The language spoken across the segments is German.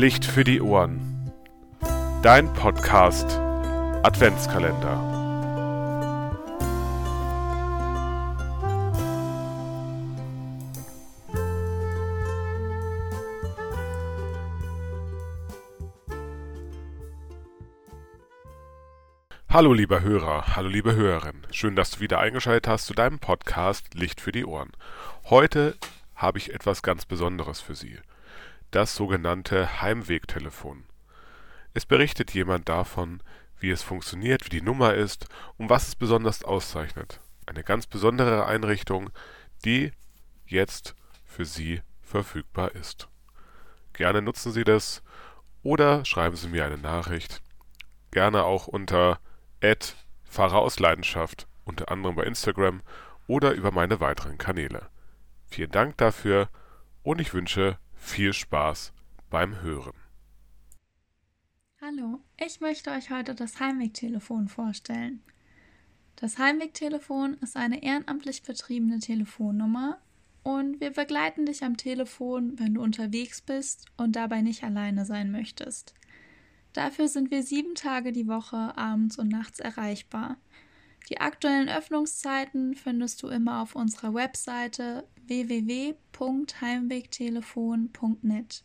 Licht für die Ohren. Dein Podcast Adventskalender. Hallo lieber Hörer, hallo liebe Hörerin. Schön, dass du wieder eingeschaltet hast zu deinem Podcast Licht für die Ohren. Heute habe ich etwas ganz Besonderes für Sie. Das sogenannte Heimwegtelefon. Es berichtet jemand davon, wie es funktioniert, wie die Nummer ist und was es besonders auszeichnet. Eine ganz besondere Einrichtung, die jetzt für Sie verfügbar ist. Gerne nutzen Sie das oder schreiben Sie mir eine Nachricht. Gerne auch unter Fahrer aus Leidenschaft, unter anderem bei Instagram oder über meine weiteren Kanäle. Vielen Dank dafür und ich wünsche viel Spaß beim Hören. Hallo, ich möchte euch heute das Heimwegtelefon vorstellen. Das Heimwegtelefon ist eine ehrenamtlich betriebene Telefonnummer und wir begleiten dich am Telefon, wenn du unterwegs bist und dabei nicht alleine sein möchtest. Dafür sind wir sieben Tage die Woche abends und nachts erreichbar. Die aktuellen Öffnungszeiten findest du immer auf unserer Webseite www.heimwegtelefon.net.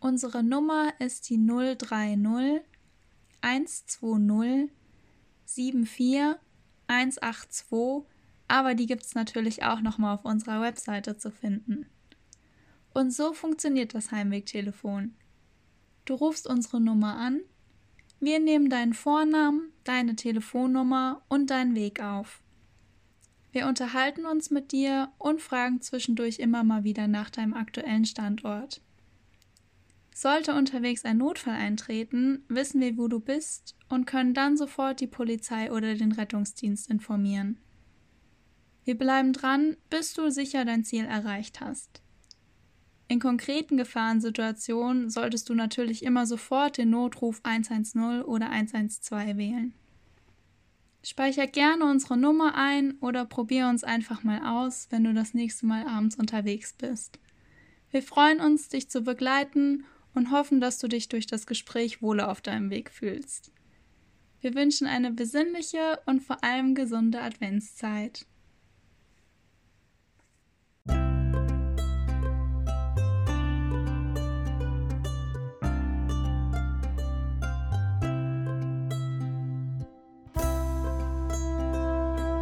Unsere Nummer ist die 030 120 74 182, aber die gibt es natürlich auch nochmal auf unserer Webseite zu finden. Und so funktioniert das Heimwegtelefon. Du rufst unsere Nummer an, wir nehmen deinen Vornamen, deine Telefonnummer und deinen Weg auf. Wir unterhalten uns mit dir und fragen zwischendurch immer mal wieder nach deinem aktuellen Standort. Sollte unterwegs ein Notfall eintreten, wissen wir, wo du bist und können dann sofort die Polizei oder den Rettungsdienst informieren. Wir bleiben dran, bis du sicher dein Ziel erreicht hast. In konkreten Gefahrensituationen solltest du natürlich immer sofort den Notruf 110 oder 112 wählen. Speicher gerne unsere Nummer ein oder probier uns einfach mal aus, wenn du das nächste Mal abends unterwegs bist. Wir freuen uns, dich zu begleiten und hoffen, dass du dich durch das Gespräch wohler auf deinem Weg fühlst. Wir wünschen eine besinnliche und vor allem gesunde Adventszeit.